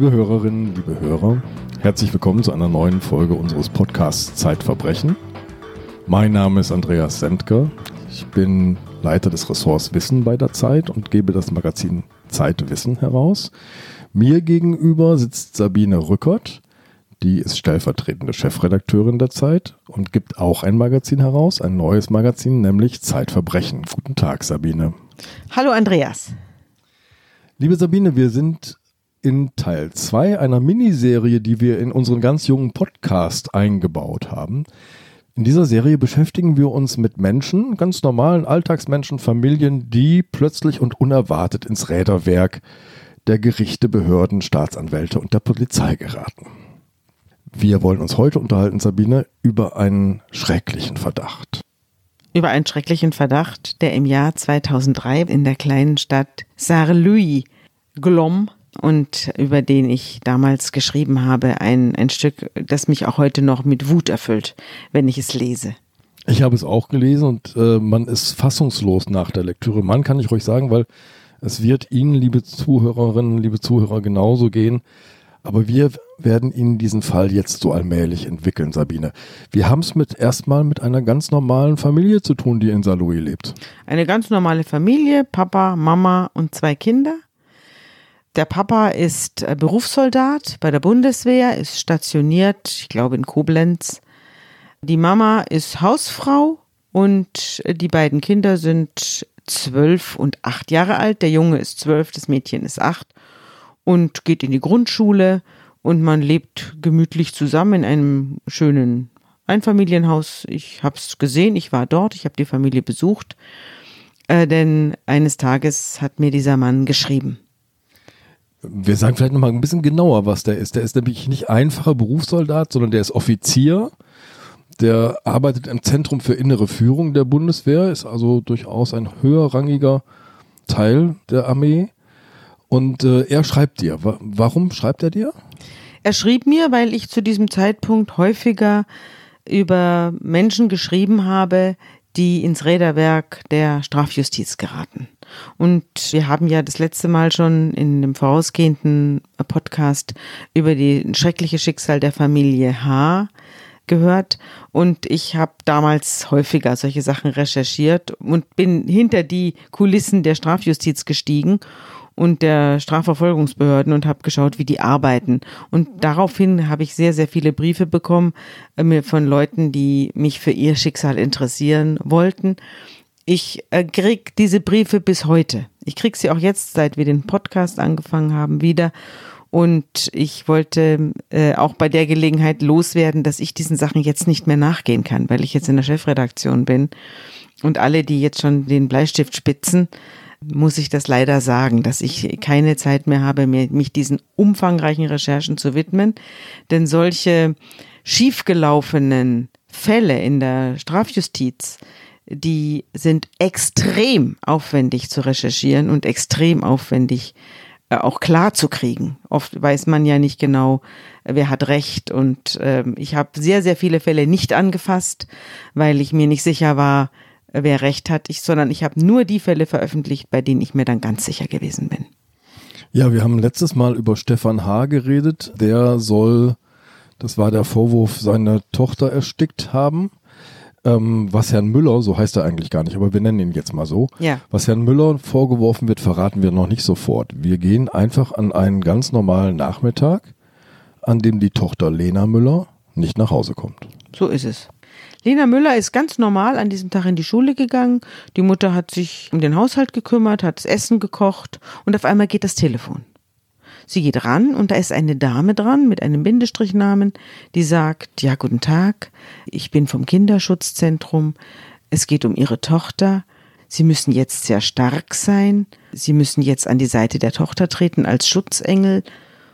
Liebe Hörerinnen, liebe Hörer, herzlich willkommen zu einer neuen Folge unseres Podcasts Zeitverbrechen. Mein Name ist Andreas Sendker. Ich bin Leiter des Ressorts Wissen bei der Zeit und gebe das Magazin Zeitwissen heraus. Mir gegenüber sitzt Sabine Rückert. Die ist stellvertretende Chefredakteurin der Zeit und gibt auch ein Magazin heraus, ein neues Magazin, nämlich Zeitverbrechen. Guten Tag, Sabine. Hallo, Andreas. Liebe Sabine, wir sind in Teil 2 einer Miniserie, die wir in unseren ganz jungen Podcast eingebaut haben. In dieser Serie beschäftigen wir uns mit Menschen, ganz normalen Alltagsmenschen, Familien, die plötzlich und unerwartet ins Räderwerk der Gerichte, Behörden, Staatsanwälte und der Polizei geraten. Wir wollen uns heute unterhalten, Sabine, über einen schrecklichen Verdacht. Über einen schrecklichen Verdacht, der im Jahr 2003 in der kleinen Stadt Sarre-Louis, Glom und über den ich damals geschrieben habe, ein, ein Stück, das mich auch heute noch mit Wut erfüllt, wenn ich es lese. Ich habe es auch gelesen und äh, man ist fassungslos nach der Lektüre. Man kann ich ruhig sagen, weil es wird Ihnen, liebe Zuhörerinnen, liebe Zuhörer, genauso gehen. Aber wir werden Ihnen diesen Fall jetzt so allmählich entwickeln, Sabine. Wir haben es mit erstmal mit einer ganz normalen Familie zu tun, die in Saarlouis lebt. Eine ganz normale Familie, Papa, Mama und zwei Kinder. Der Papa ist äh, Berufssoldat bei der Bundeswehr, ist stationiert, ich glaube in Koblenz. Die Mama ist Hausfrau und die beiden Kinder sind zwölf und acht Jahre alt. Der Junge ist zwölf, das Mädchen ist acht und geht in die Grundschule und man lebt gemütlich zusammen in einem schönen Einfamilienhaus. Ich habe es gesehen, ich war dort, ich habe die Familie besucht, äh, denn eines Tages hat mir dieser Mann geschrieben. Wir sagen vielleicht nochmal ein bisschen genauer, was der ist. Der ist nämlich nicht einfacher Berufssoldat, sondern der ist Offizier. Der arbeitet im Zentrum für innere Führung der Bundeswehr, ist also durchaus ein höherrangiger Teil der Armee. Und äh, er schreibt dir. Warum schreibt er dir? Er schrieb mir, weil ich zu diesem Zeitpunkt häufiger über Menschen geschrieben habe, die ins Räderwerk der Strafjustiz geraten. Und wir haben ja das letzte Mal schon in dem vorausgehenden Podcast über die schreckliche Schicksal der Familie H gehört und ich habe damals häufiger solche Sachen recherchiert und bin hinter die Kulissen der Strafjustiz gestiegen und der Strafverfolgungsbehörden und habe geschaut, wie die arbeiten. Und daraufhin habe ich sehr, sehr viele Briefe bekommen äh, von Leuten, die mich für ihr Schicksal interessieren wollten. Ich äh, krieg diese Briefe bis heute. Ich krieg sie auch jetzt, seit wir den Podcast angefangen haben, wieder. Und ich wollte äh, auch bei der Gelegenheit loswerden, dass ich diesen Sachen jetzt nicht mehr nachgehen kann, weil ich jetzt in der Chefredaktion bin. Und alle, die jetzt schon den Bleistift spitzen, muss ich das leider sagen, dass ich keine Zeit mehr habe, mich diesen umfangreichen Recherchen zu widmen. Denn solche schiefgelaufenen Fälle in der Strafjustiz, die sind extrem aufwendig zu recherchieren und extrem aufwendig äh, auch klar zu kriegen. Oft weiß man ja nicht genau, wer hat recht. Und äh, ich habe sehr, sehr viele Fälle nicht angefasst, weil ich mir nicht sicher war, wer recht hat, ich, sondern ich habe nur die Fälle veröffentlicht, bei denen ich mir dann ganz sicher gewesen bin. Ja, wir haben letztes Mal über Stefan H. geredet. Der soll, das war der Vorwurf, seine Tochter erstickt haben. Ähm, was Herrn Müller, so heißt er eigentlich gar nicht, aber wir nennen ihn jetzt mal so, ja. was Herrn Müller vorgeworfen wird, verraten wir noch nicht sofort. Wir gehen einfach an einen ganz normalen Nachmittag, an dem die Tochter Lena Müller nicht nach Hause kommt. So ist es. Lena Müller ist ganz normal an diesem Tag in die Schule gegangen. Die Mutter hat sich um den Haushalt gekümmert, hat das Essen gekocht und auf einmal geht das Telefon. Sie geht ran und da ist eine Dame dran mit einem Bindestrichnamen, die sagt, ja, guten Tag, ich bin vom Kinderschutzzentrum, es geht um Ihre Tochter, Sie müssen jetzt sehr stark sein, Sie müssen jetzt an die Seite der Tochter treten als Schutzengel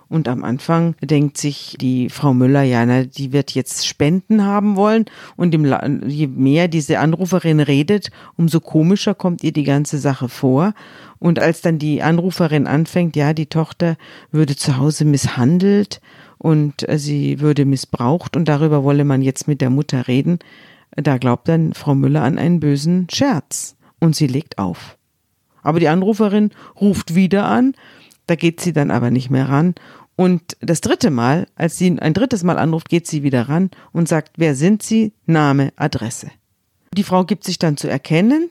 und am Anfang denkt sich die Frau Müller, ja, na, die wird jetzt Spenden haben wollen. Und je mehr diese Anruferin redet, umso komischer kommt ihr die ganze Sache vor. Und als dann die Anruferin anfängt, ja, die Tochter würde zu Hause misshandelt und äh, sie würde missbraucht und darüber wolle man jetzt mit der Mutter reden, da glaubt dann Frau Müller an einen bösen Scherz und sie legt auf. Aber die Anruferin ruft wieder an da geht sie dann aber nicht mehr ran Und das dritte Mal, als sie ein drittes Mal anruft, geht sie wieder ran und sagt, wer sind Sie? Name, Adresse. Die Frau gibt sich dann zu erkennen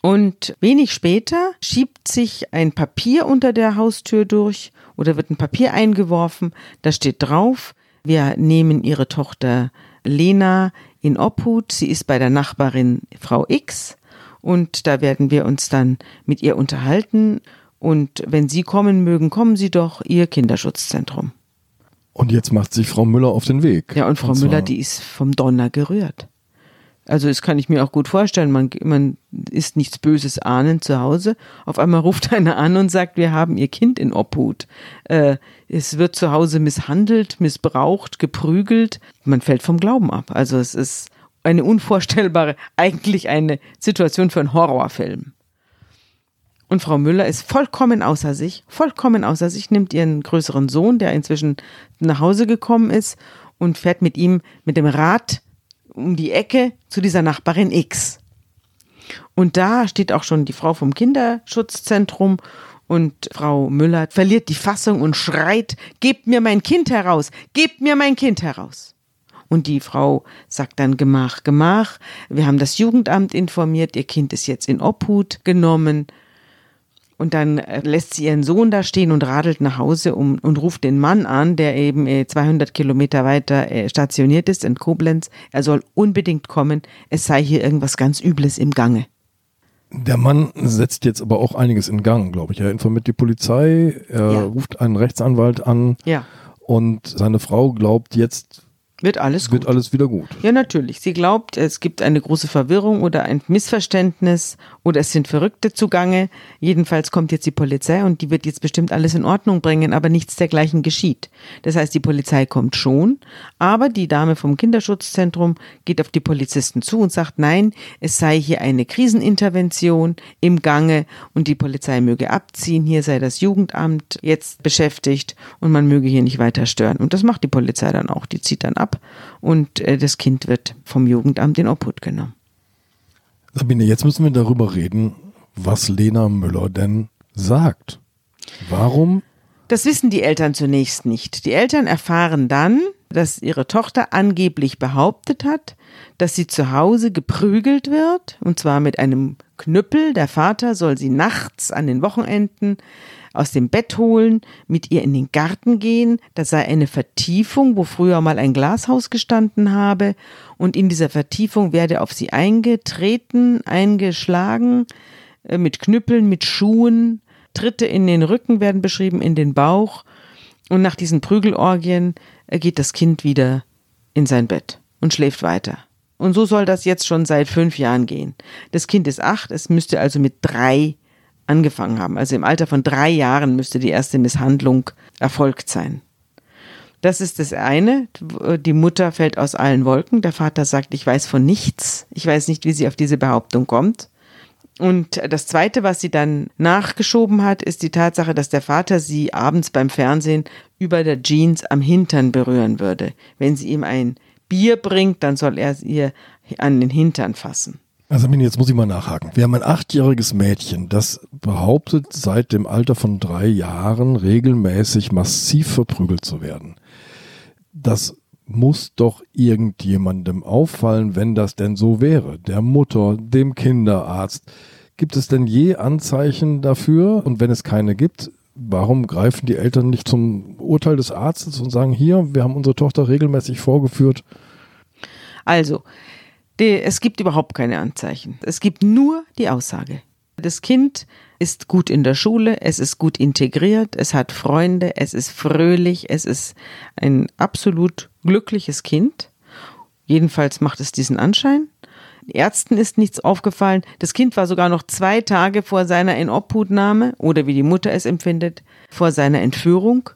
und wenig später schiebt sich ein Papier unter der Haustür durch oder wird ein Papier eingeworfen. Da steht drauf, wir nehmen Ihre Tochter Lena in Obhut. Sie ist bei der Nachbarin Frau X und da werden wir uns dann mit ihr unterhalten. Und wenn Sie kommen mögen, kommen Sie doch, Ihr Kinderschutzzentrum. Und jetzt macht sich Frau Müller auf den Weg. Ja, und Frau und Müller, die ist vom Donner gerührt. Also das kann ich mir auch gut vorstellen. Man, man ist nichts Böses ahnen zu Hause. Auf einmal ruft einer an und sagt, wir haben ihr Kind in Obhut. Äh, es wird zu Hause misshandelt, missbraucht, geprügelt. Man fällt vom Glauben ab. Also es ist eine unvorstellbare, eigentlich eine Situation für einen Horrorfilm. Und Frau Müller ist vollkommen außer sich, vollkommen außer sich, nimmt ihren größeren Sohn, der inzwischen nach Hause gekommen ist, und fährt mit ihm mit dem Rad um die Ecke zu dieser Nachbarin X. Und da steht auch schon die Frau vom Kinderschutzzentrum und Frau Müller verliert die Fassung und schreit, gebt mir mein Kind heraus, gebt mir mein Kind heraus. Und die Frau sagt dann Gemach, Gemach, wir haben das Jugendamt informiert, ihr Kind ist jetzt in Obhut genommen. Und dann äh, lässt sie ihren Sohn da stehen und radelt nach Hause um, und ruft den Mann an, der eben 200 äh, Kilometer weiter äh, stationiert ist in Koblenz. Er soll unbedingt kommen. Es sei hier irgendwas ganz Übles im Gange. Der Mann setzt jetzt aber auch einiges in Gang, glaube ich. Er informiert die Polizei, er ja. ruft einen Rechtsanwalt an. Ja. Und seine Frau glaubt jetzt, wird alles Wird alles wieder gut. Ja, natürlich. Sie glaubt, es gibt eine große Verwirrung oder ein Missverständnis oder es sind Verrückte zugange. Jedenfalls kommt jetzt die Polizei und die wird jetzt bestimmt alles in Ordnung bringen, aber nichts dergleichen geschieht. Das heißt, die Polizei kommt schon, aber die Dame vom Kinderschutzzentrum geht auf die Polizisten zu und sagt, nein, es sei hier eine Krisenintervention im Gange und die Polizei möge abziehen. Hier sei das Jugendamt jetzt beschäftigt und man möge hier nicht weiter stören. Und das macht die Polizei dann auch. Die zieht dann ab ab und äh, das Kind wird vom Jugendamt in Obhut genommen. Sabine, jetzt müssen wir darüber reden, was Lena Müller denn sagt. Warum? Das wissen die Eltern zunächst nicht. Die Eltern erfahren dann, dass ihre Tochter angeblich behauptet hat, dass sie zu Hause geprügelt wird, und zwar mit einem Knüppel. Der Vater soll sie nachts an den Wochenenden aus dem Bett holen, mit ihr in den Garten gehen. Das sei eine Vertiefung, wo früher mal ein Glashaus gestanden habe. Und in dieser Vertiefung werde auf sie eingetreten, eingeschlagen, äh, mit Knüppeln, mit Schuhen. Tritte in den Rücken werden beschrieben, in den Bauch. Und nach diesen Prügelorgien äh, geht das Kind wieder in sein Bett und schläft weiter. Und so soll das jetzt schon seit fünf Jahren gehen. Das Kind ist acht, es müsste also mit drei angefangen haben. Also im Alter von drei Jahren müsste die erste Misshandlung erfolgt sein. Das ist das eine. Die Mutter fällt aus allen Wolken. Der Vater sagt, ich weiß von nichts. Ich weiß nicht, wie sie auf diese Behauptung kommt. Und das Zweite, was sie dann nachgeschoben hat, ist die Tatsache, dass der Vater sie abends beim Fernsehen über der Jeans am Hintern berühren würde. Wenn sie ihm ein Bier bringt, dann soll er ihr an den Hintern fassen. Also jetzt muss ich mal nachhaken. Wir haben ein achtjähriges Mädchen, das behauptet, seit dem Alter von drei Jahren regelmäßig massiv verprügelt zu werden. Das muss doch irgendjemandem auffallen, wenn das denn so wäre. Der Mutter, dem Kinderarzt. Gibt es denn je Anzeichen dafür? Und wenn es keine gibt, warum greifen die Eltern nicht zum Urteil des Arztes und sagen, hier, wir haben unsere Tochter regelmäßig vorgeführt? Also, es gibt überhaupt keine Anzeichen. Es gibt nur die Aussage. Das Kind ist gut in der Schule, es ist gut integriert, es hat Freunde, es ist fröhlich, es ist ein absolut glückliches Kind. Jedenfalls macht es diesen Anschein. Ärzten ist nichts aufgefallen. Das Kind war sogar noch zwei Tage vor seiner Inobhutnahme oder wie die Mutter es empfindet, vor seiner Entführung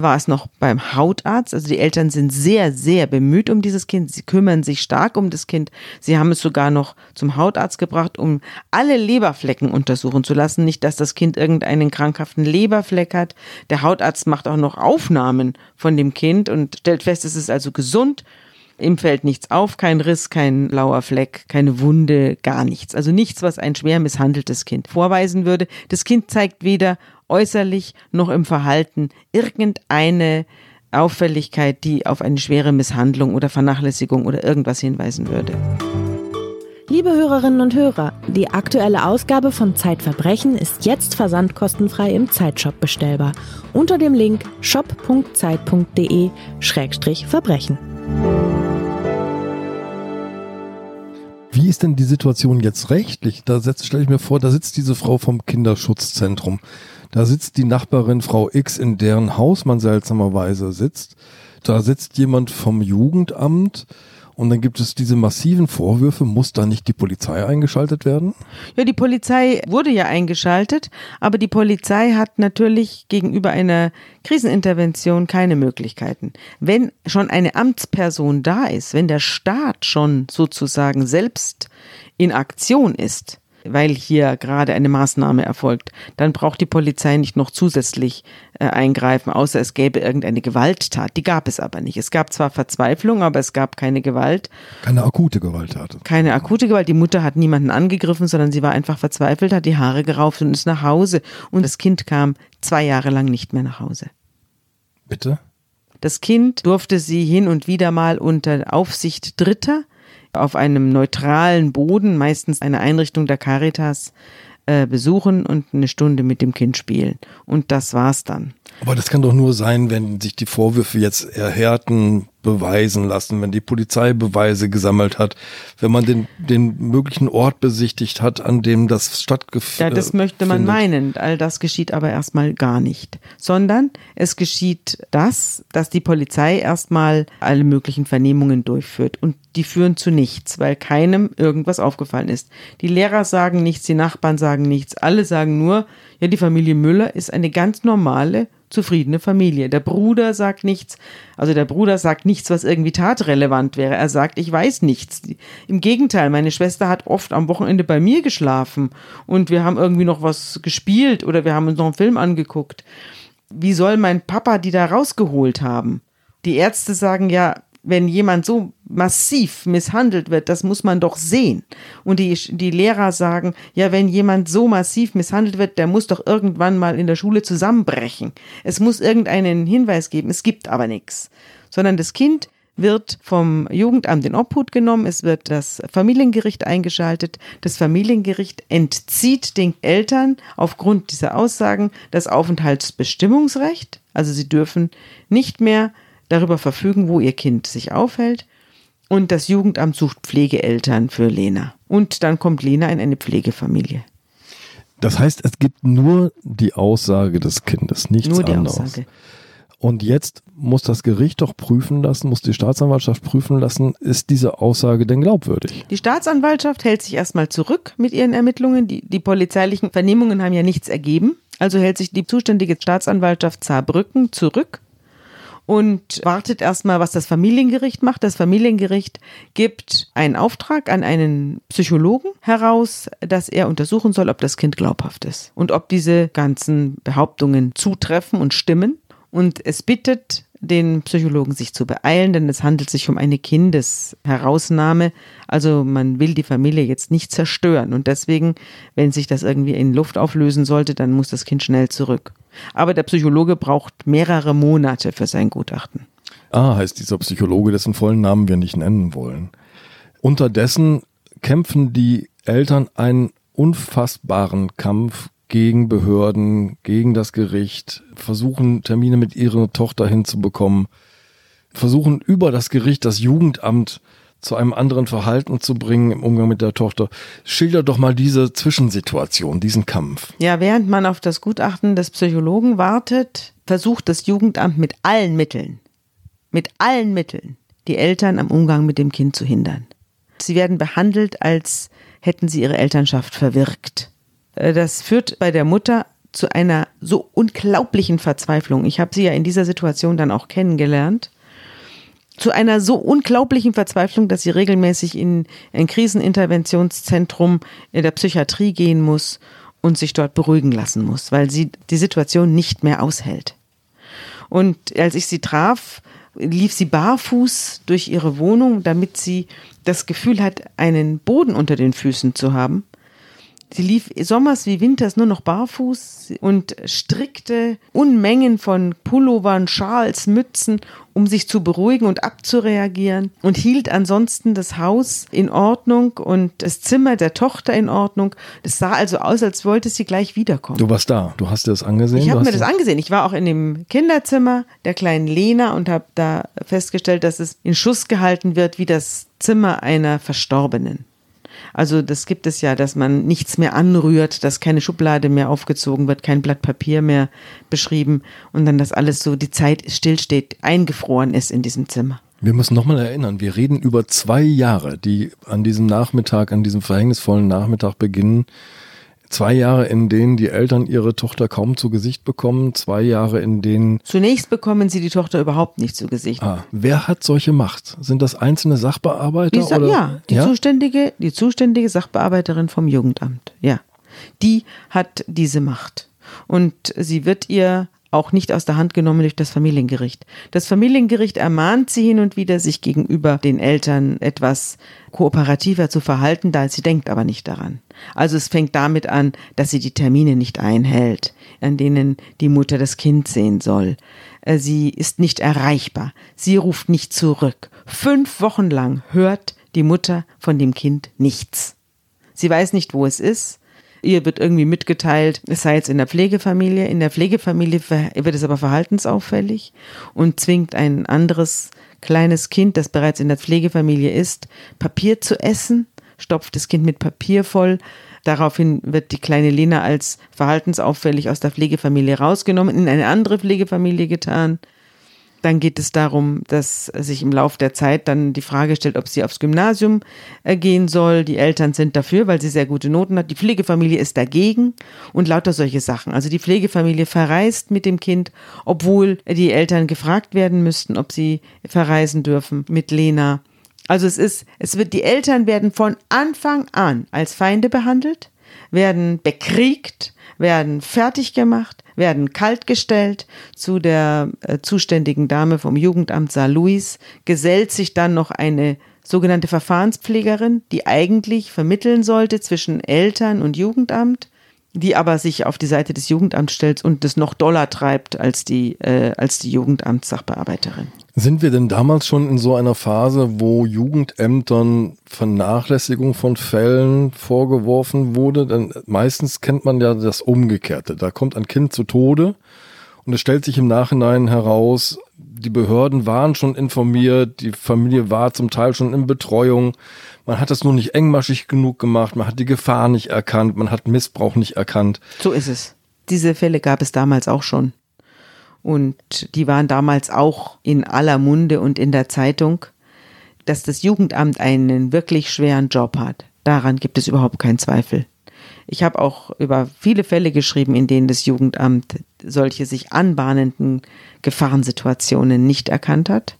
war es noch beim Hautarzt. Also die Eltern sind sehr, sehr bemüht um dieses Kind. Sie kümmern sich stark um das Kind. Sie haben es sogar noch zum Hautarzt gebracht, um alle Leberflecken untersuchen zu lassen. Nicht, dass das Kind irgendeinen krankhaften Leberfleck hat. Der Hautarzt macht auch noch Aufnahmen von dem Kind und stellt fest, es ist also gesund. Ihm fällt nichts auf, kein Riss, kein blauer Fleck, keine Wunde, gar nichts. Also nichts, was ein schwer misshandeltes Kind vorweisen würde. Das Kind zeigt weder äußerlich noch im Verhalten irgendeine Auffälligkeit, die auf eine schwere Misshandlung oder Vernachlässigung oder irgendwas hinweisen würde. Liebe Hörerinnen und Hörer, die aktuelle Ausgabe von Zeitverbrechen ist jetzt versandkostenfrei im Zeitshop bestellbar unter dem Link shop.zeit.de-verbrechen. Wie ist denn die Situation jetzt rechtlich? Da stelle ich mir vor, da sitzt diese Frau vom Kinderschutzzentrum. Da sitzt die Nachbarin Frau X, in deren Haus man seltsamerweise sitzt. Da sitzt jemand vom Jugendamt und dann gibt es diese massiven Vorwürfe, muss da nicht die Polizei eingeschaltet werden? Ja, die Polizei wurde ja eingeschaltet, aber die Polizei hat natürlich gegenüber einer Krisenintervention keine Möglichkeiten. Wenn schon eine Amtsperson da ist, wenn der Staat schon sozusagen selbst in Aktion ist, weil hier gerade eine Maßnahme erfolgt, dann braucht die Polizei nicht noch zusätzlich äh, eingreifen, außer es gäbe irgendeine Gewalttat. Die gab es aber nicht. Es gab zwar Verzweiflung, aber es gab keine Gewalt. Keine akute Gewalttat. Keine akute Gewalt. Die Mutter hat niemanden angegriffen, sondern sie war einfach verzweifelt, hat die Haare gerauft und ist nach Hause. Und das Kind kam zwei Jahre lang nicht mehr nach Hause. Bitte? Das Kind durfte sie hin und wieder mal unter Aufsicht Dritter auf einem neutralen Boden, meistens eine Einrichtung der Caritas, äh, besuchen und eine Stunde mit dem Kind spielen. Und das war's dann. Aber das kann doch nur sein, wenn sich die Vorwürfe jetzt erhärten, beweisen lassen, wenn die Polizei Beweise gesammelt hat, wenn man den, den möglichen Ort besichtigt hat, an dem das stattgefunden Ja, das möchte man meinen. All das geschieht aber erstmal gar nicht. Sondern es geschieht das, dass die Polizei erstmal alle möglichen Vernehmungen durchführt. Und die führen zu nichts, weil keinem irgendwas aufgefallen ist. Die Lehrer sagen nichts, die Nachbarn sagen nichts. Alle sagen nur, ja, die Familie Müller ist eine ganz normale, zufriedene Familie. Der Bruder sagt nichts, also der Bruder sagt nichts, was irgendwie tatrelevant wäre. Er sagt, ich weiß nichts. Im Gegenteil, meine Schwester hat oft am Wochenende bei mir geschlafen und wir haben irgendwie noch was gespielt oder wir haben uns noch einen Film angeguckt. Wie soll mein Papa die da rausgeholt haben? Die Ärzte sagen ja, wenn jemand so massiv misshandelt wird, das muss man doch sehen. Und die, die Lehrer sagen, ja, wenn jemand so massiv misshandelt wird, der muss doch irgendwann mal in der Schule zusammenbrechen. Es muss irgendeinen Hinweis geben, es gibt aber nichts. Sondern das Kind wird vom Jugendamt in Obhut genommen, es wird das Familiengericht eingeschaltet. Das Familiengericht entzieht den Eltern aufgrund dieser Aussagen das Aufenthaltsbestimmungsrecht. Also sie dürfen nicht mehr darüber verfügen, wo ihr Kind sich aufhält. Und das Jugendamt sucht Pflegeeltern für Lena. Und dann kommt Lena in eine Pflegefamilie. Das heißt, es gibt nur die Aussage des Kindes, nichts nur die anderes. Aussage. Und jetzt muss das Gericht doch prüfen lassen, muss die Staatsanwaltschaft prüfen lassen, ist diese Aussage denn glaubwürdig? Die Staatsanwaltschaft hält sich erstmal zurück mit ihren Ermittlungen. Die, die polizeilichen Vernehmungen haben ja nichts ergeben. Also hält sich die zuständige Staatsanwaltschaft Saarbrücken zurück und wartet erstmal, was das Familiengericht macht. Das Familiengericht gibt einen Auftrag an einen Psychologen heraus, dass er untersuchen soll, ob das Kind glaubhaft ist und ob diese ganzen Behauptungen zutreffen und stimmen. Und es bittet den Psychologen sich zu beeilen, denn es handelt sich um eine Kindesherausnahme. Also man will die Familie jetzt nicht zerstören. Und deswegen, wenn sich das irgendwie in Luft auflösen sollte, dann muss das Kind schnell zurück. Aber der Psychologe braucht mehrere Monate für sein Gutachten. Ah, heißt dieser Psychologe, dessen vollen Namen wir nicht nennen wollen. Unterdessen kämpfen die Eltern einen unfassbaren Kampf gegen Behörden, gegen das Gericht, versuchen Termine mit ihrer Tochter hinzubekommen, versuchen über das Gericht das Jugendamt zu einem anderen Verhalten zu bringen im Umgang mit der Tochter. Schilder doch mal diese Zwischensituation, diesen Kampf. Ja, während man auf das Gutachten des Psychologen wartet, versucht das Jugendamt mit allen Mitteln, mit allen Mitteln, die Eltern am Umgang mit dem Kind zu hindern. Sie werden behandelt, als hätten sie ihre Elternschaft verwirkt. Äh, das führt bei der Mutter zu einer so unglaublichen Verzweiflung. Ich habe sie ja in dieser Situation dann auch kennengelernt. Zu einer so unglaublichen Verzweiflung, dass sie regelmäßig in ein Kriseninterventionszentrum in der Psychiatrie gehen muss und sich dort beruhigen lassen muss, weil sie die Situation nicht mehr aushält. Und als ich sie traf, lief sie barfuß durch ihre Wohnung, damit sie das Gefühl hat, einen Boden unter den Füßen zu haben Sie lief sommers wie winters nur noch barfuß und strickte Unmengen von Pullovern, Schals, Mützen, um sich zu beruhigen und abzureagieren und hielt ansonsten das Haus in Ordnung und das Zimmer der Tochter in Ordnung. Es sah also aus, als wollte sie gleich wiederkommen. Du warst da, du hast dir das angesehen? Ich habe mir das das angesehen. Ich war auch in dem Kinderzimmer der kleinen Lena und habe da festgestellt, dass es in Schuss gehalten wird wie das Zimmer einer Verstorbenen. Also das gibt es ja, dass man nichts mehr anrührt, dass keine Schublade mehr aufgezogen wird, kein Blatt Papier mehr beschrieben und dann das alles so die Zeit stillsteht, eingefroren ist in diesem Zimmer. Wir müssen nochmal erinnern, wir reden über zwei Jahre, die an diesem Nachmittag, an diesem verhängnisvollen Nachmittag beginnen. Zwei Jahre, in denen die Eltern ihre Tochter kaum zu Gesicht bekommen. Zwei Jahre, in denen. Zunächst bekommen sie die Tochter überhaupt nicht zu Gesicht. Ah, wer hat solche Macht? Sind das einzelne Sachbearbeiter? Die, oder? ja, die zuständige, die zuständige Sachbearbeiterin vom Jugendamt. Ja, die hat diese Macht und sie wird ihr auch nicht aus der Hand genommen durch das Familiengericht. Das Familiengericht ermahnt sie hin und wieder, sich gegenüber den Eltern etwas kooperativer zu verhalten, da sie denkt aber nicht daran. Also es fängt damit an, dass sie die Termine nicht einhält, an denen die Mutter das Kind sehen soll. Äh, Sie ist nicht erreichbar. Sie ruft nicht zurück. Fünf Wochen lang hört die Mutter von dem Kind nichts. Sie weiß nicht, wo es ist. Ihr wird irgendwie mitgeteilt, es sei jetzt in der Pflegefamilie. In der Pflegefamilie wird es aber verhaltensauffällig und zwingt ein anderes kleines Kind, das bereits in der Pflegefamilie ist, Papier zu essen, stopft das Kind mit Papier voll. Daraufhin wird die kleine Lena als verhaltensauffällig aus der Pflegefamilie rausgenommen, in eine andere Pflegefamilie getan. Dann geht es darum, dass sich im Laufe der Zeit dann die Frage stellt, ob sie aufs Gymnasium äh, gehen soll. Die Eltern sind dafür, weil sie sehr gute Noten hat. Die Pflegefamilie ist dagegen und lauter solche Sachen. Also die Pflegefamilie verreist mit dem Kind, obwohl die Eltern gefragt werden müssten, ob sie verreisen dürfen mit Lena. Also es ist, es wird, die Eltern werden von Anfang an als Feinde behandelt, werden bekriegt, werden fertig gemacht, werden kaltgestellt. Zu der äh, zuständigen Dame vom Jugendamt Saar Louis gesellt sich dann noch eine sogenannte Verfahrenspflegerin, die eigentlich vermitteln sollte zwischen Eltern und Jugendamt, die aber sich auf die Seite des Jugendamts stellt und das noch doller treibt als die, äh, als die Jugendamtssachbearbeiterin. Sind wir denn damals schon in so einer Phase, wo Jugendämtern Vernachlässigung von Fällen vorgeworfen wurde? Denn meistens kennt man ja das Umgekehrte. Da kommt ein Kind zu Tode und es stellt sich im Nachhinein heraus, die Behörden waren schon informiert, die Familie war zum Teil schon in Betreuung. Man hat das nur nicht engmaschig genug gemacht, man hat die Gefahr nicht erkannt, man hat Missbrauch nicht erkannt. So ist es. Diese Fälle gab es damals auch schon. Und die waren damals auch in aller Munde und in der Zeitung, dass das Jugendamt einen wirklich schweren Job hat. Daran gibt es überhaupt keinen Zweifel. Ich habe auch über viele Fälle geschrieben, in denen das Jugendamt solche sich anbahnenden Gefahrensituationen nicht erkannt hat.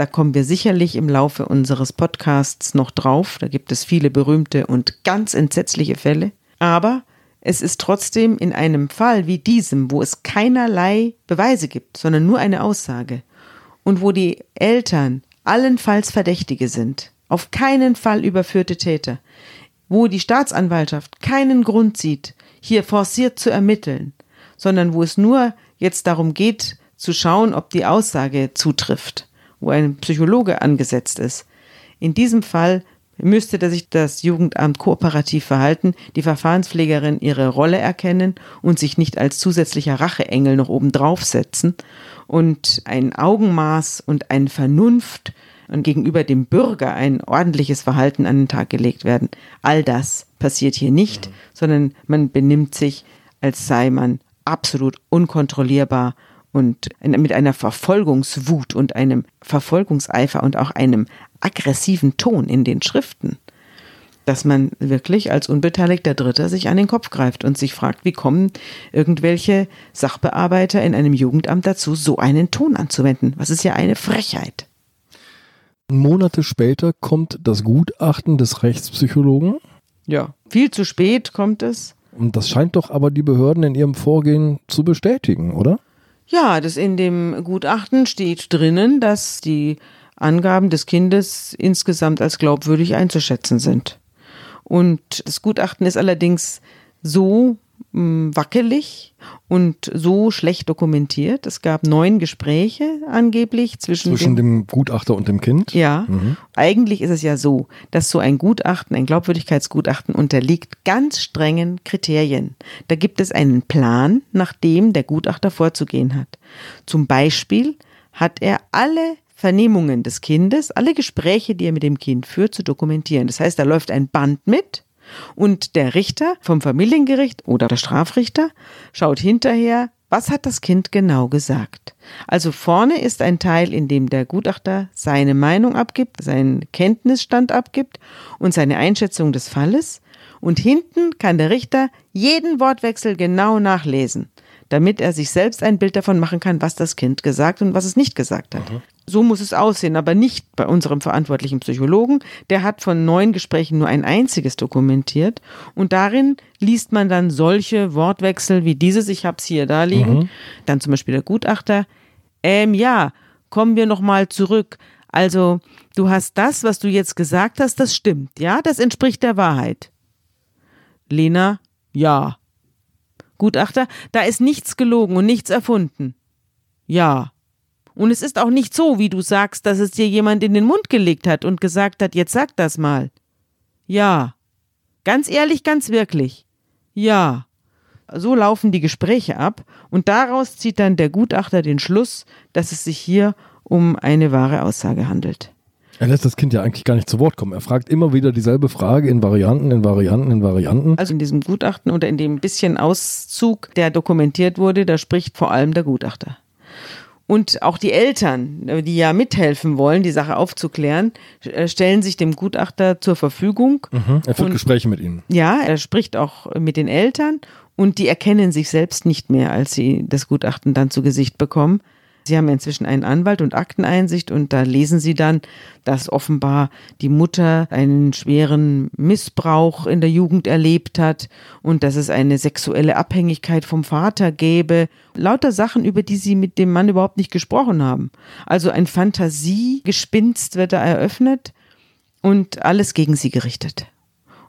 Da kommen wir sicherlich im Laufe unseres Podcasts noch drauf. Da gibt es viele berühmte und ganz entsetzliche Fälle. Aber es ist trotzdem in einem Fall wie diesem, wo es keinerlei Beweise gibt, sondern nur eine Aussage und wo die Eltern allenfalls Verdächtige sind, auf keinen Fall überführte Täter, wo die Staatsanwaltschaft keinen Grund sieht, hier forciert zu ermitteln, sondern wo es nur jetzt darum geht, zu schauen, ob die Aussage zutrifft, wo ein Psychologe angesetzt ist. In diesem Fall müsste sich das Jugendamt kooperativ verhalten, die Verfahrenspflegerin ihre Rolle erkennen und sich nicht als zusätzlicher Racheengel noch oben draufsetzen und ein Augenmaß und eine Vernunft und gegenüber dem Bürger ein ordentliches Verhalten an den Tag gelegt werden. All das passiert hier nicht, sondern man benimmt sich, als sei man absolut unkontrollierbar und mit einer Verfolgungswut und einem Verfolgungseifer und auch einem aggressiven Ton in den Schriften, dass man wirklich als unbeteiligter Dritter sich an den Kopf greift und sich fragt, wie kommen irgendwelche Sachbearbeiter in einem Jugendamt dazu, so einen Ton anzuwenden? Was ist ja eine Frechheit. Monate später kommt das Gutachten des Rechtspsychologen. Ja. Viel zu spät kommt es. Und das scheint doch aber die Behörden in ihrem Vorgehen zu bestätigen, oder? Ja, das in dem Gutachten steht drinnen, dass die Angaben des Kindes insgesamt als glaubwürdig einzuschätzen sind. Und das Gutachten ist allerdings so wackelig und so schlecht dokumentiert. Es gab neun Gespräche angeblich zwischen, Zwischen dem, dem Gutachter und dem Kind. ja, eigentlich ist es ja so, dass so ein Gutachten, ein Glaubwürdigkeitsgutachten unterliegt ganz strengen Kriterien. Da gibt es einen Plan, nach dem der Gutachter vorzugehen hat. Zum Beispiel hat er alle Vernehmungen des Kindes, alle Gespräche, die er mit dem Kind führt, zu dokumentieren. Das heißt, da läuft ein Band mit und der Richter vom Familiengericht oder der Strafrichter schaut hinterher, was hat das Kind genau gesagt. Also vorne ist ein Teil, in dem der Gutachter seine Meinung abgibt, seinen Kenntnisstand abgibt und seine Einschätzung des Falles. Und hinten kann der Richter jeden Wortwechsel genau nachlesen, damit er sich selbst ein Bild davon machen kann, was das Kind gesagt und was es nicht gesagt hat. So muss es aussehen, aber nicht bei unserem verantwortlichen Psychologen. Der hat von neun Gesprächen nur ein einziges dokumentiert und darin liest man dann solche Wortwechsel wie dieses, ich habe es hier da liegen. Dann zum Beispiel der Gutachter, ähm, ja, kommen wir nochmal zurück. Also, du hast das, was du jetzt gesagt hast, das stimmt, ja, das entspricht der Wahrheit. Lena, ja. Gutachter, da ist nichts gelogen und nichts erfunden. Ja. Und es ist auch nicht so, wie du sagst, dass es dir jemand in den Mund gelegt hat und gesagt hat, jetzt sag das mal. Ja. Ganz ehrlich, ganz wirklich. Ja. So laufen die Gespräche ab und daraus zieht dann der Gutachter den Schluss, dass es sich hier um eine wahre Aussage handelt. Er lässt das Kind ja eigentlich gar nicht zu Wort kommen. Er fragt immer wieder dieselbe Frage in Varianten, in Varianten, in Varianten. Also in diesem Gutachten oder in dem bisschen Auszug, der dokumentiert wurde, da spricht vor allem der Gutachter. Und auch die Eltern, die ja mithelfen wollen, die Sache aufzuklären, äh, stellen sich dem Gutachter zur Verfügung. Mhm. Er führt Und- Gespräche mit ihnen. Ja, er spricht auch mit den Eltern und die erkennen sich selbst nicht mehr, als sie das Gutachten dann zu Gesicht bekommen. Sie haben inzwischen einen Anwalt und Akteneinsicht und da lesen sie dann, dass offenbar die Mutter einen schweren Missbrauch in der Jugend erlebt hat und dass es eine sexuelle Abhängigkeit vom Vater gäbe. Lauter Sachen, über die sie mit dem Mann überhaupt nicht gesprochen haben. Also ein Fantasiegespinst wird da eröffnet und alles gegen sie gerichtet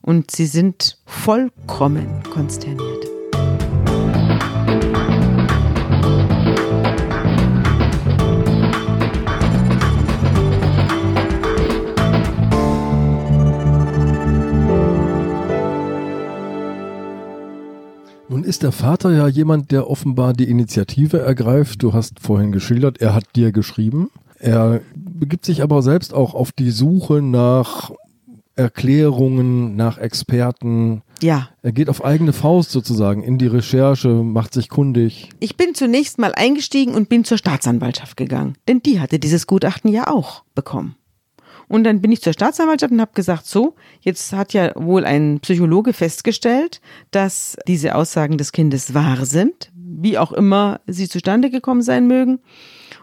und sie sind vollkommen konsterniert. Nun ist der Vater ja jemand, der offenbar die Initiative ergreift. Du hast vorhin geschildert, er hat dir geschrieben. Er begibt sich aber selbst auch auf die Suche nach Erklärungen, nach Experten. Ja, Er geht auf eigene Faust sozusagen in die Recherche, macht sich kundig. ich bin zunächst mal eingestiegen und bin zur Staatsanwaltschaft gegangen, denn die hatte dieses Gutachten ja auch bekommen. Und dann bin ich zur Staatsanwaltschaft und habe gesagt, so, jetzt hat ja wohl ein Psychologe festgestellt, dass diese Aussagen des Kindes wahr sind, wie auch immer sie zustande gekommen sein mögen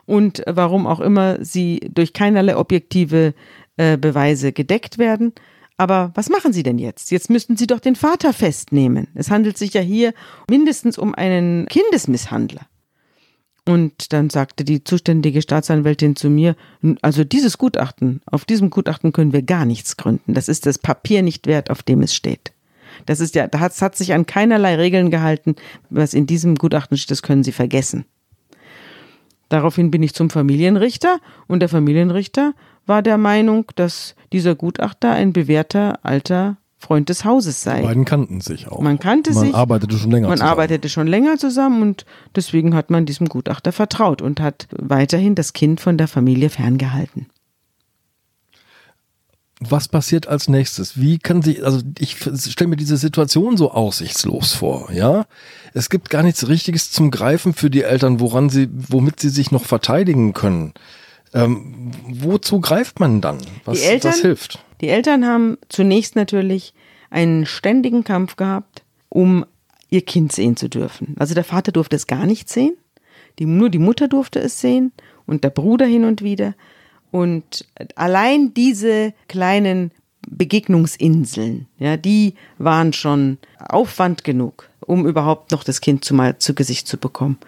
und warum auch immer sie durch keinerlei objektive äh, Beweise gedeckt werden. Aber was machen Sie denn jetzt? Jetzt müssten Sie doch den Vater festnehmen. Es handelt sich ja hier mindestens um einen Kindesmisshandler. Und dann sagte die zuständige Staatsanwältin zu mir, also dieses Gutachten, auf diesem Gutachten können wir gar nichts gründen. Das ist das Papier nicht wert, auf dem es steht. Das ist ja, da hat, hat sich an keinerlei Regeln gehalten, was in diesem Gutachten steht, das können Sie vergessen. Daraufhin bin ich zum Familienrichter und der Familienrichter war der Meinung, dass dieser Gutachter ein bewährter alter Freund des Hauses sei. Die beiden kannten sich auch. Man kannte man sich. arbeitete schon länger Man zusammen. arbeitete schon länger zusammen und deswegen hat man diesem Gutachter vertraut und hat weiterhin das Kind von der Familie ferngehalten. Was passiert als nächstes? Wie kann sich, also ich stelle mir diese Situation so aussichtslos vor, ja? Es gibt gar nichts Richtiges zum Greifen für die Eltern, woran sie, womit sie sich noch verteidigen können. Ähm, wozu greift man dann? Was, Die Eltern- was hilft? Die Eltern haben zunächst natürlich einen ständigen Kampf gehabt, um ihr Kind sehen zu dürfen. Also der Vater durfte es gar nicht sehen, die, nur die Mutter durfte es sehen und der Bruder hin und wieder. Und allein diese kleinen Begegnungsinseln, ja, die waren schon Aufwand genug, um überhaupt noch das Kind zu mal zu Gesicht zu bekommen.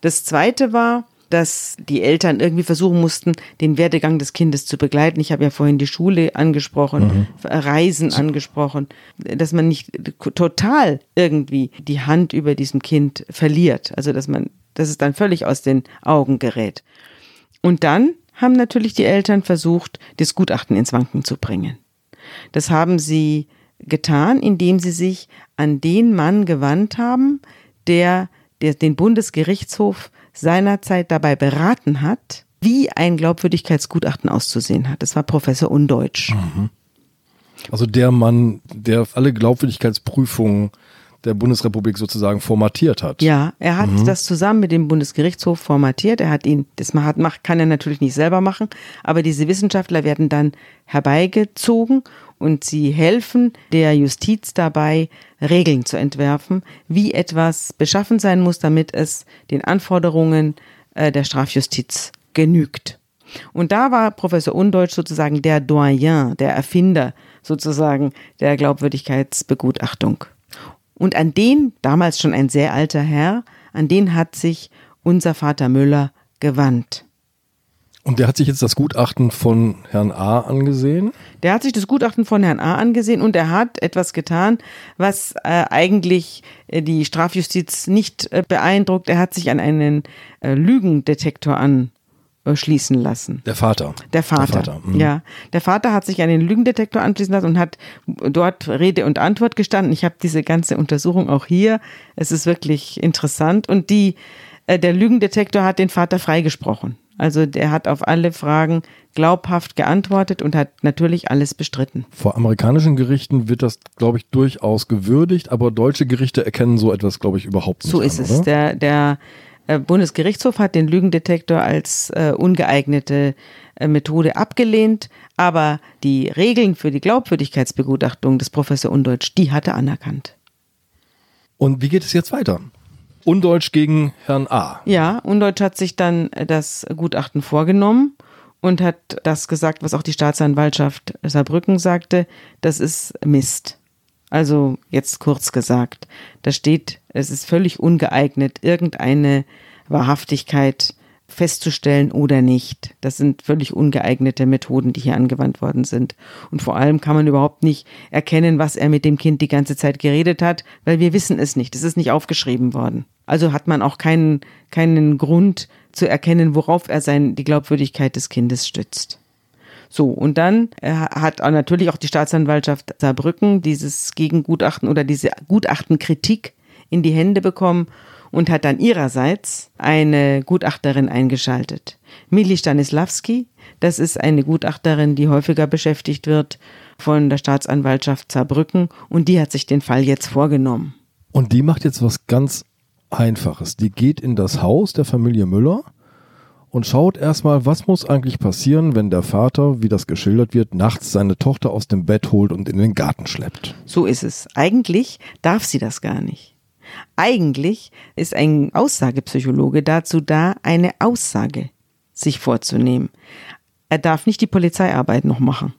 Das zweite war, dass die Eltern irgendwie versuchen mussten, den Werdegang des Kindes zu begleiten. Ich habe ja vorhin die Schule angesprochen, mhm. Reisen angesprochen, dass man nicht total irgendwie die Hand über diesem Kind verliert. Also dass man, dass es dann völlig aus den Augen gerät. Und dann haben natürlich die Eltern versucht, das Gutachten ins Wanken zu bringen. Das haben sie getan, indem sie sich an den Mann gewandt haben, der, der den Bundesgerichtshof seinerzeit dabei beraten hat, wie ein Glaubwürdigkeitsgutachten auszusehen hat. Das war Professor Undeutsch. Mhm. Also der Mann, der alle Glaubwürdigkeitsprüfungen der Bundesrepublik sozusagen formatiert hat. Ja, er hat mhm. das zusammen mit dem Bundesgerichtshof formatiert. Er hat ihn, das macht, kann er natürlich nicht selber machen, aber diese Wissenschaftler werden dann herbeigezogen und sie helfen der Justiz dabei, Regeln zu entwerfen, wie etwas beschaffen sein muss, damit es den Anforderungen äh, der Strafjustiz genügt. Und da war Professor Undeutsch sozusagen der Doyen, der Erfinder sozusagen der Glaubwürdigkeitsbegutachtung. Und an den, damals schon ein sehr alter Herr, an den hat sich unser Vater Müller gewandt. Und der hat sich jetzt das Gutachten von Herrn A angesehen? Der hat sich das Gutachten von Herrn A angesehen und er hat etwas getan, was äh, eigentlich äh, die Strafjustiz nicht äh, beeindruckt. Er hat sich an einen äh, Lügendetektor anschließen lassen. Der Vater. Der Vater. Der Vater. Mhm. Ja. Der Vater hat sich an den Lügendetektor anschließen lassen und hat dort Rede und Antwort gestanden. Ich habe diese ganze Untersuchung auch hier. Es ist wirklich interessant. Und die, äh, der Lügendetektor hat den Vater freigesprochen. Also der hat auf alle Fragen glaubhaft geantwortet und hat natürlich alles bestritten. Vor amerikanischen Gerichten wird das, glaube ich, durchaus gewürdigt, aber deutsche Gerichte erkennen so etwas, glaube ich, überhaupt nicht. So ist an, es. Der, der äh, Bundesgerichtshof hat den Lügendetektor als äh, ungeeignete äh, Methode abgelehnt, aber die Regeln für die Glaubwürdigkeitsbegutachtung des Professor Undeutsch, die hat er anerkannt. Und wie geht es jetzt weiter? Undeutsch gegen Herrn A. Ja, Undeutsch hat sich dann das Gutachten vorgenommen und hat das gesagt, was auch die Staatsanwaltschaft Saarbrücken sagte, das ist Mist. Also jetzt kurz gesagt, da steht, es ist völlig ungeeignet, irgendeine Wahrhaftigkeit festzustellen oder nicht. Das sind völlig ungeeignete Methoden, die hier angewandt worden sind. Und vor allem kann man überhaupt nicht erkennen, was er mit dem Kind die ganze Zeit geredet hat, weil wir wissen es nicht. Es ist nicht aufgeschrieben worden. Also hat man auch keinen, keinen Grund zu erkennen, worauf er sein, die Glaubwürdigkeit des Kindes stützt. So, und dann äh, hat natürlich auch die Staatsanwaltschaft Saarbrücken dieses Gegengutachten oder diese Gutachtenkritik in die Hände bekommen und hat dann ihrerseits eine Gutachterin eingeschaltet. Mili Stanislawski, das ist eine Gutachterin, die häufiger beschäftigt wird von der Staatsanwaltschaft Saarbrücken und die hat sich den Fall jetzt vorgenommen. Und die macht jetzt was ganz Einfaches. Die geht in das Haus der Familie Müller und schaut erstmal, was muss eigentlich passieren, wenn der Vater, wie das geschildert wird, nachts seine Tochter aus dem Bett holt und in den Garten schleppt. So ist es. Eigentlich darf sie das gar nicht. Eigentlich ist ein Aussagepsychologe dazu da, eine Aussage sich vorzunehmen. Er darf nicht die Polizeiarbeit noch machen.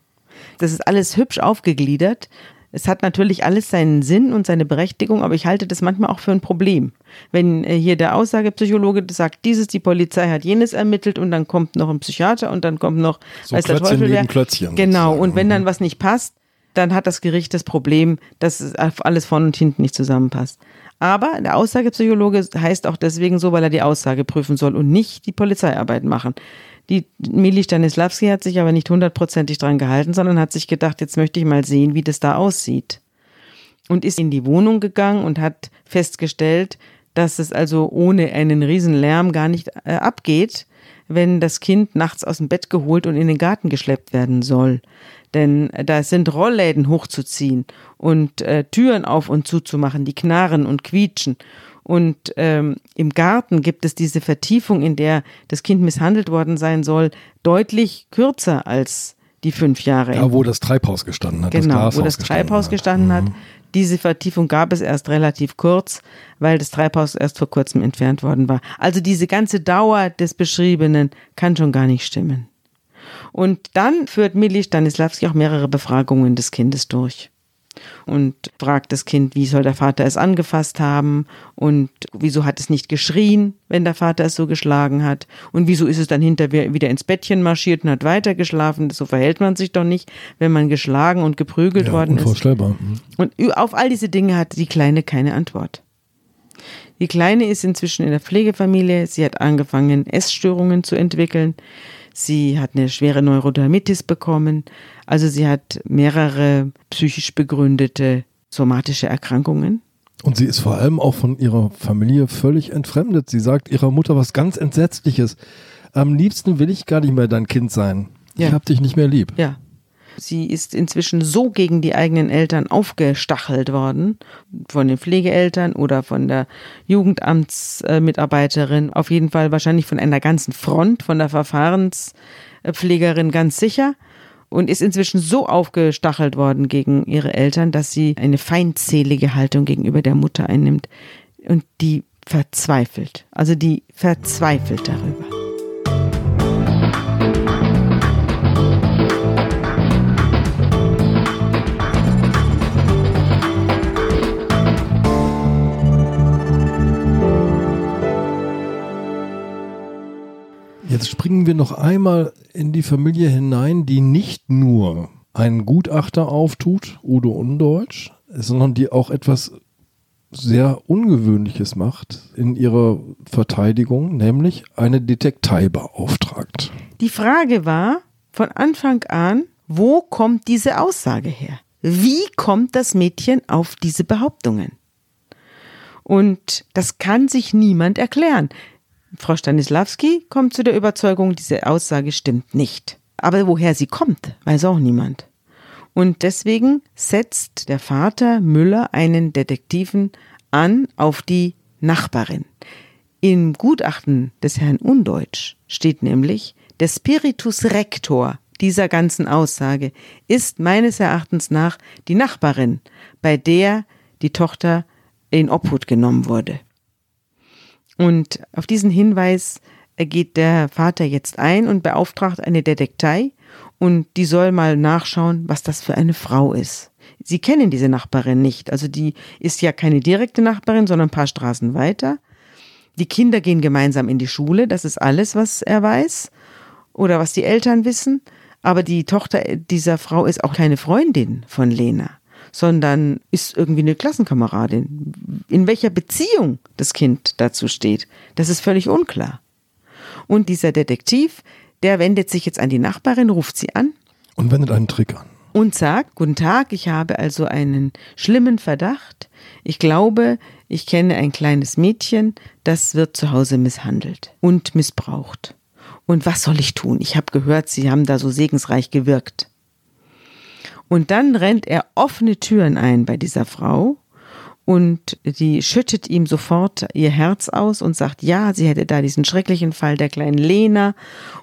Das ist alles hübsch aufgegliedert. Es hat natürlich alles seinen Sinn und seine Berechtigung, aber ich halte das manchmal auch für ein Problem. Wenn äh, hier der Aussagepsychologe sagt, dieses, die Polizei hat jenes ermittelt und dann kommt noch ein Psychiater und dann kommt noch so weiß der Teufel wer. Klötzchen genau, sozusagen. und wenn dann was nicht passt, dann hat das Gericht das Problem, dass alles vorne und hinten nicht zusammenpasst. Aber der Aussagepsychologe heißt auch deswegen so, weil er die Aussage prüfen soll und nicht die Polizeiarbeit machen. Die Mili Stanislawski hat sich aber nicht hundertprozentig dran gehalten, sondern hat sich gedacht, jetzt möchte ich mal sehen, wie das da aussieht. Und ist in die Wohnung gegangen und hat festgestellt, dass es also ohne einen riesen Lärm gar nicht äh, abgeht, wenn das Kind nachts aus dem Bett geholt und in den Garten geschleppt werden soll. Denn da sind Rollläden hochzuziehen und äh, Türen auf und zuzumachen, die knarren und quietschen. Und ähm, im Garten gibt es diese Vertiefung, in der das Kind misshandelt worden sein soll, deutlich kürzer als die fünf Jahre. Da, wo das Treibhaus gestanden hat. Genau, das wo das Treibhaus gestanden hat. Gestanden hat. Diese Vertiefung gab es erst relativ kurz, weil das Treibhaus erst vor kurzem entfernt worden war. Also diese ganze Dauer des Beschriebenen kann schon gar nicht stimmen. Und dann führt Mili Stanislawski auch mehrere Befragungen des Kindes durch. Und fragt das Kind, wie soll der Vater es angefasst haben und wieso hat es nicht geschrien, wenn der Vater es so geschlagen hat und wieso ist es dann hinterher wieder ins Bettchen marschiert und hat weitergeschlafen. So verhält man sich doch nicht, wenn man geschlagen und geprügelt Ja, worden ist. unvorstellbar. Mhm. Und auf all diese Dinge hat die Kleine keine Antwort. Die Kleine ist inzwischen in der Pflegefamilie. Sie hat angefangen, Essstörungen zu entwickeln. Sie hat eine schwere Neurodermitis bekommen. Also sie hat mehrere psychisch begründete somatische Erkrankungen. Und sie ist vor allem auch von ihrer Familie völlig entfremdet. Sie sagt ihrer Mutter was ganz Entsetzliches. Am liebsten will ich gar nicht mehr dein Kind sein. Ja. Ich hab dich nicht mehr lieb. Ja. Sie ist inzwischen so gegen die eigenen Eltern aufgestachelt worden, von den Pflegeeltern oder von der Jugendamtsmitarbeiterin, auf jeden Fall wahrscheinlich von einer ganzen Front, von der Verfahrenspflegerin ganz sicher, und ist inzwischen so aufgestachelt worden gegen ihre Eltern, dass sie eine feindselige Haltung gegenüber der Mutter einnimmt und die verzweifelt, also die verzweifelt darüber. Jetzt springen wir noch einmal in die Familie hinein, die nicht nur einen Gutachter auftut, Udo Undeutsch, sondern die auch etwas sehr Ungewöhnliches macht in ihrer Verteidigung, nämlich eine Detektei beauftragt. Die Frage war von Anfang an, wo kommt diese Aussage her? Wie kommt das Mädchen auf diese Behauptungen? Und das kann sich niemand erklären. Frau Stanislawski kommt zu der Überzeugung, diese Aussage stimmt nicht. Aber woher sie kommt, weiß auch niemand. Und deswegen setzt der Vater Müller einen Detektiven an auf die Nachbarin. Im Gutachten des Herrn Undeutsch steht nämlich, der Spiritus Rector dieser ganzen Aussage ist meines Erachtens nach die Nachbarin, bei der die Tochter in Obhut genommen wurde. Und auf diesen Hinweis geht der Vater jetzt ein und beauftragt eine Detektei und die soll mal nachschauen, was das für eine Frau ist. Sie kennen diese Nachbarin nicht, also die ist ja keine direkte Nachbarin, sondern ein paar Straßen weiter. Die Kinder gehen gemeinsam in die Schule, das ist alles, was er weiß oder was die Eltern wissen. Aber die Tochter dieser Frau ist auch keine Freundin von Lena, sondern ist irgendwie eine Klassenkameradin. In welcher Beziehung das Kind dazu steht, das ist völlig unklar. Und dieser Detektiv, der wendet sich jetzt an die Nachbarin, ruft sie an Und wendet einen Trick an. und sagt, guten Tag, ich habe also einen schlimmen Verdacht. Ich glaube, ich kenne ein kleines Mädchen, das wird zu Hause misshandelt und missbraucht. Und was soll ich tun? Ich habe gehört, Sie haben da so segensreich gewirkt. Und dann rennt er offene Türen ein bei dieser Frau und die schüttet ihm sofort ihr Herz aus und sagt, ja, sie hätte da diesen schrecklichen Fall der kleinen Lena.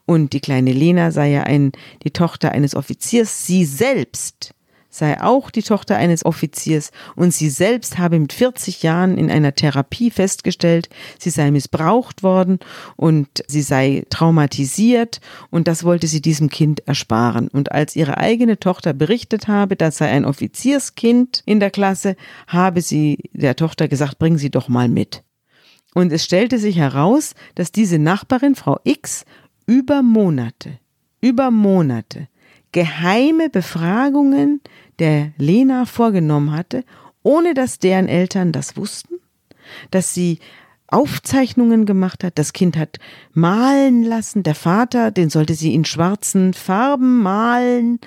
Und die kleine Lena sei ja ein, die Tochter eines Offiziers, sie selbst sei auch die Tochter eines Offiziers und sie selbst habe mit 40 Jahren in einer Therapie festgestellt, sie sei missbraucht worden und sie sei traumatisiert und das wollte sie diesem Kind ersparen. Und als ihre eigene Tochter berichtet habe, das sei ein Offizierskind in der Klasse, habe sie der Tochter gesagt, bring sie doch mal mit. Und es stellte sich heraus, dass diese Nachbarin, Frau X, über Monate, über Monate geheime Befragungen der Lena vorgenommen hatte, ohne dass deren Eltern das wussten, dass sie Aufzeichnungen gemacht hat, das Kind hat malen lassen, der Vater, den sollte sie in schwarzen Farben malen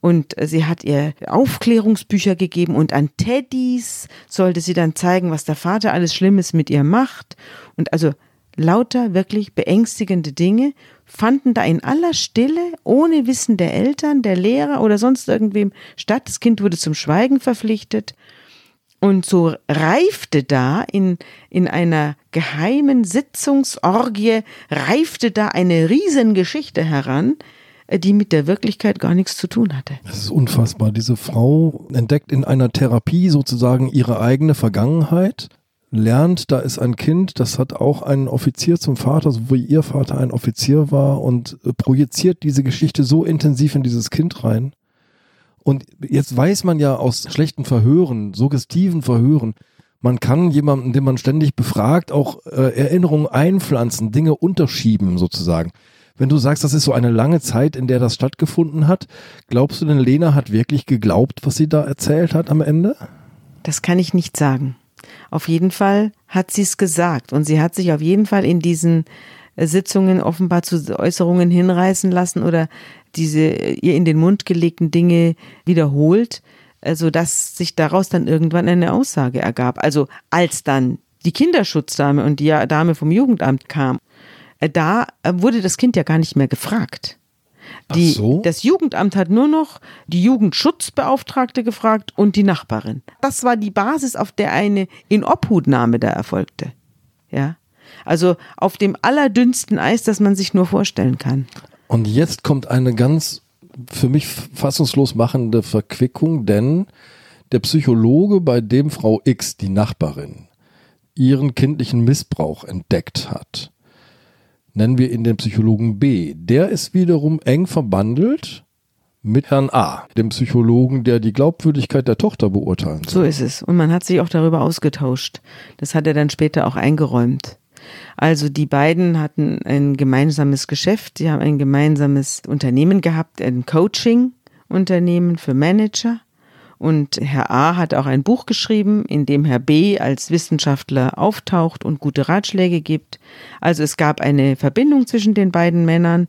und sie hat ihr Aufklärungsbücher gegeben und an Teddys sollte sie dann zeigen, was der Vater alles Schlimmes mit ihr macht. Und also lauter wirklich beängstigende Dinge fanden da in aller Stille, ohne Wissen der Eltern, der Lehrer oder sonst irgendwem statt. Das Kind wurde zum Schweigen verpflichtet. Und so reifte da in, in einer geheimen Sitzungsorgie, reifte da eine Riesengeschichte heran, die mit der Wirklichkeit gar nichts zu tun hatte. Das ist unfassbar. Diese Frau entdeckt in einer Therapie sozusagen ihre eigene Vergangenheit, lernt, da ist ein Kind, das hat auch einen Offizier zum Vater, so wie ihr Vater ein Offizier war und äh, projiziert diese Geschichte so intensiv in dieses Kind rein. Und jetzt weiß man ja aus schlechten Verhören, suggestiven Verhören, man kann jemanden, den man ständig befragt, auch äh, Erinnerungen einpflanzen, Dinge unterschieben sozusagen. Wenn du sagst, das ist so eine lange Zeit, in der das stattgefunden hat, glaubst du denn, Lena hat wirklich geglaubt, was sie da erzählt hat am Ende? Das kann ich nicht sagen. Auf jeden Fall hat sie es gesagt und sie hat sich auf jeden Fall in diesen äh, Sitzungen offenbar zu Äußerungen hinreißen lassen oder diese äh, ihr in den Mund gelegten Dinge wiederholt, äh, so dass sich daraus dann irgendwann eine Aussage ergab. Also als dann die Kinderschutzdame und die Dame vom Jugendamt kam, da wurde das Kind ja gar nicht mehr gefragt. Die, so? Das Jugendamt hat nur noch die Jugendschutzbeauftragte gefragt und die Nachbarin. Das war die Basis, auf der eine Inobhutnahme da erfolgte. Ja. Also auf dem allerdünnsten Eis, das man sich nur vorstellen kann. Und jetzt kommt eine ganz für mich fassungslos machende Verquickung, denn der Psychologe, bei dem Frau X, die Nachbarin, ihren kindlichen Missbrauch entdeckt hat, nennen wir ihn den Psychologen B. Der ist wiederum eng verbandelt mit Herrn A., dem Psychologen, der die Glaubwürdigkeit der Tochter beurteilen soll. So ist es. Und man hat sich auch darüber ausgetauscht. Das hat er dann später auch eingeräumt. Also die beiden hatten ein gemeinsames Geschäft, sie haben ein gemeinsames Unternehmen gehabt, ein Coaching-Unternehmen für Manager. Und Herr A hat auch ein Buch geschrieben, in dem Herr B als Wissenschaftler auftaucht und gute Ratschläge gibt. Also es gab eine Verbindung zwischen den beiden Männern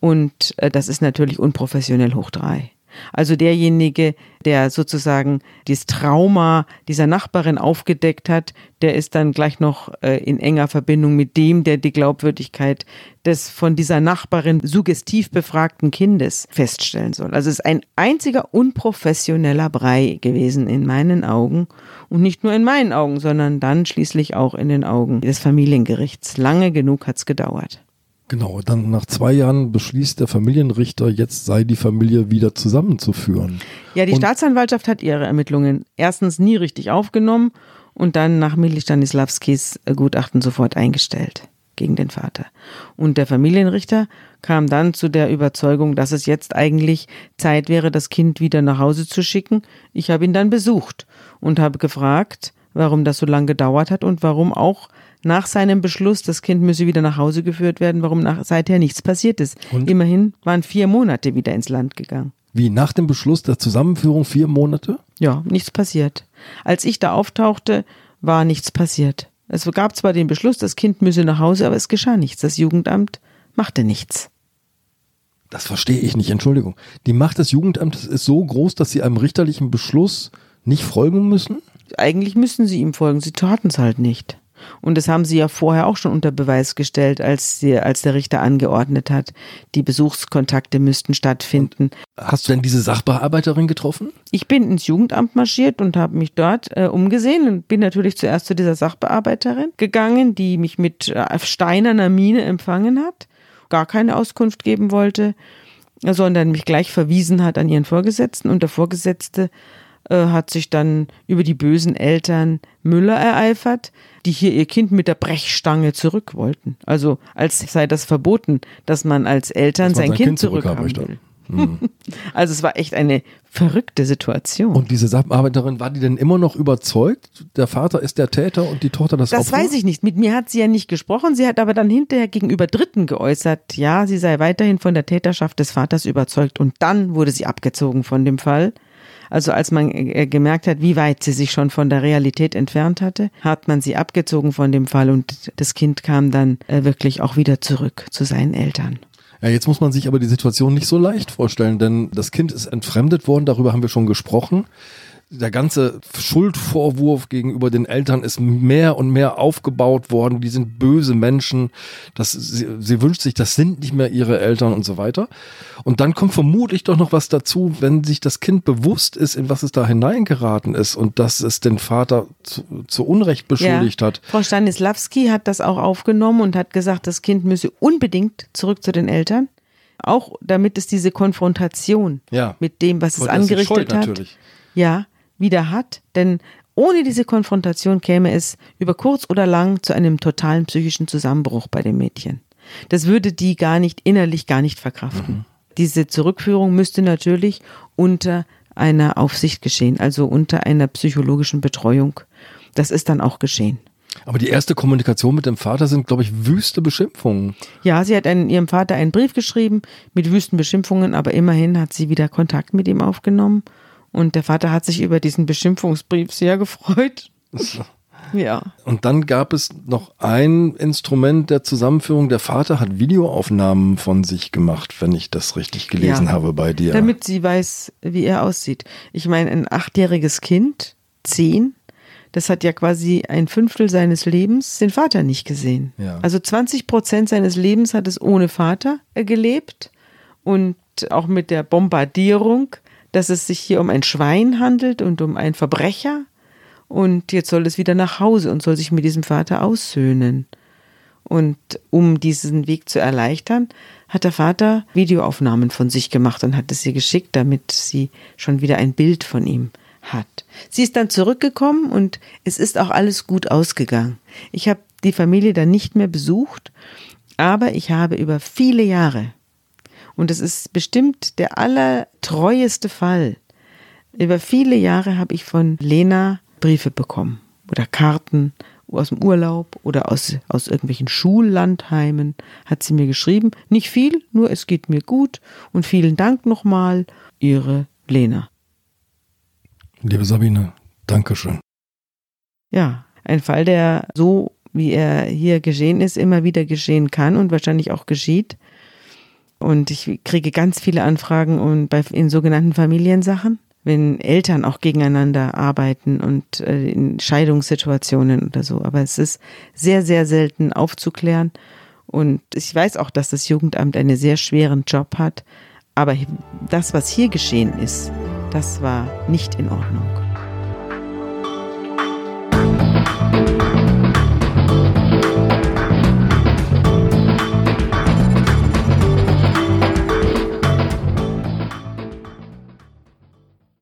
und äh, das ist natürlich unprofessionell hoch drei. Also derjenige, der sozusagen das Trauma dieser Nachbarin aufgedeckt hat, der ist dann gleich noch äh, in enger Verbindung mit dem, der die Glaubwürdigkeit des von dieser Nachbarin suggestiv befragten Kindes feststellen soll. Also es ist ein einziger unprofessioneller Brei gewesen in meinen Augen und nicht nur in meinen Augen, sondern dann schließlich auch in den Augen des Familiengerichts. Lange genug hat's gedauert. Genau, dann nach zwei Jahren beschließt der Familienrichter, jetzt sei die Familie wieder zusammenzuführen. Ja, die und Staatsanwaltschaft hat ihre Ermittlungen erstens nie richtig aufgenommen und dann nach Mili Stanislawskis Gutachten sofort eingestellt gegen den Vater. Und der Familienrichter kam dann zu der Überzeugung, dass es jetzt eigentlich Zeit wäre, das Kind wieder nach Hause zu schicken. Ich habe ihn dann besucht und habe gefragt, warum das so lange gedauert hat und warum auch nach seinem Beschluss, das Kind müsse wieder nach Hause geführt werden, warum nach, seither nichts passiert ist. Und? Immerhin waren vier Monate wieder ins Land gegangen. Wie, nach dem Beschluss der Zusammenführung vier Monate? Ja, nichts passiert. Als ich da auftauchte, war nichts passiert. Es gab zwar den Beschluss, das Kind müsse nach Hause, aber es geschah nichts. Das Jugendamt machte nichts. Das verstehe ich nicht, Entschuldigung. Die Macht des Jugendamtes ist so groß, dass sie einem richterlichen Beschluss nicht folgen müssen? Eigentlich müssen sie ihm folgen, sie taten es halt nicht. Und das haben sie ja vorher auch schon unter Beweis gestellt, als, sie, als der Richter angeordnet hat, die Besuchskontakte müssten stattfinden. Hast du denn diese Sachbearbeiterin getroffen? Ich bin ins Jugendamt marschiert und habe mich dort äh, umgesehen und bin natürlich zuerst zu dieser Sachbearbeiterin gegangen, die mich mit äh, steinerner Miene empfangen hat, gar keine Auskunft geben wollte, sondern mich gleich verwiesen hat an ihren Vorgesetzten und der Vorgesetzte äh, hat sich dann über die bösen Eltern Müller ereifert, die hier ihr Kind mit der Brechstange zurück wollten. Also als sei das verboten, dass man als Eltern man sein, sein, Kind, kind zurückhaben zurück will. Hm. Also es war echt eine verrückte Situation. Und diese Sachbearbeiterin, war die denn immer noch überzeugt, der Vater ist der Täter und die Tochter das, das Opfer? Das weiß ich nicht. Mit mir hat sie ja nicht gesprochen. Sie hat aber dann hinterher gegenüber Dritten geäußert, ja, sie sei weiterhin von der Täterschaft des Vaters überzeugt. Und dann wurde sie abgezogen von dem Fall. Also als man äh, gemerkt hat, wie weit sie sich schon von der Realität entfernt hatte, hat man sie abgezogen von dem Fall und das Kind kam dann äh, wirklich auch wieder zurück zu seinen Eltern. Ja, jetzt muss man sich aber die Situation nicht so leicht vorstellen, denn das Kind ist entfremdet worden, darüber haben wir schon gesprochen der ganze Schuldvorwurf gegenüber den Eltern ist mehr und mehr aufgebaut worden. Die sind böse Menschen. Das, sie, sie wünscht sich, das sind nicht mehr ihre Eltern und so weiter. Und dann kommt vermutlich doch noch was dazu, wenn sich das Kind bewusst ist, in was es da hineingeraten ist und dass es den Vater zu, zu Unrecht beschuldigt ja. hat. Frau Stanislawski hat das auch aufgenommen und hat gesagt, das Kind müsse unbedingt zurück zu den Eltern. Auch damit es diese Konfrontation ja. mit dem, was es angerichtet hat. Natürlich. Ja, wieder hat, denn ohne diese Konfrontation käme es über kurz oder lang zu einem totalen psychischen Zusammenbruch bei dem Mädchen. Das würde die gar nicht innerlich gar nicht verkraften. Mhm. Diese Zurückführung müsste natürlich unter einer Aufsicht geschehen, also unter einer psychologischen Betreuung. Das ist dann auch geschehen. Aber die erste Kommunikation mit dem Vater sind, glaube ich, wüste Beschimpfungen. Ja, sie hat einen, ihrem Vater einen Brief geschrieben mit wüsten Beschimpfungen, aber immerhin hat sie wieder Kontakt mit ihm aufgenommen. Und der Vater hat sich über diesen Beschimpfungsbrief sehr gefreut. Ja. Und dann gab es noch ein Instrument der Zusammenführung. Der Vater hat Videoaufnahmen von sich gemacht, wenn ich das richtig gelesen Ja. habe bei dir. Damit sie weiß, wie er aussieht. Ich meine, ein achtjähriges Kind, zehn, das hat ja quasi ein Fünftel seines Lebens den Vater nicht gesehen. Ja. Also 20 Prozent seines Lebens hat es ohne Vater äh, gelebt und auch mit der Bombardierung, dass es sich hier um ein Schwein handelt und um einen Verbrecher. Und jetzt soll es wieder nach Hause und soll sich mit diesem Vater aussöhnen. Und um diesen Weg zu erleichtern, hat der Vater Videoaufnahmen von sich gemacht und hat es ihr geschickt, damit sie schon wieder ein Bild von ihm hat. Sie ist dann zurückgekommen und es ist auch alles gut ausgegangen. Ich habe die Familie dann nicht mehr besucht, aber ich habe über viele Jahre, und es ist bestimmt der allertreueste Fall, über viele Jahre habe ich von Lena Briefe bekommen oder Karten aus dem Urlaub oder aus, aus irgendwelchen Schullandheimen hat sie mir geschrieben. Nicht viel, nur es geht mir gut und vielen Dank nochmal, ihre Lena. Liebe Sabine, Dankeschön. Ja, ein Fall, der so, wie er hier geschehen ist, immer wieder geschehen kann und wahrscheinlich auch geschieht. Und ich kriege ganz viele Anfragen und bei, in sogenannten Familiensachen, wenn Eltern auch gegeneinander arbeiten und äh, in Scheidungssituationen oder so. Aber es ist sehr, sehr selten aufzuklären. Und ich weiß auch, dass das Jugendamt einen sehr schweren Job hat. Aber das, was hier geschehen ist, das war nicht in Ordnung.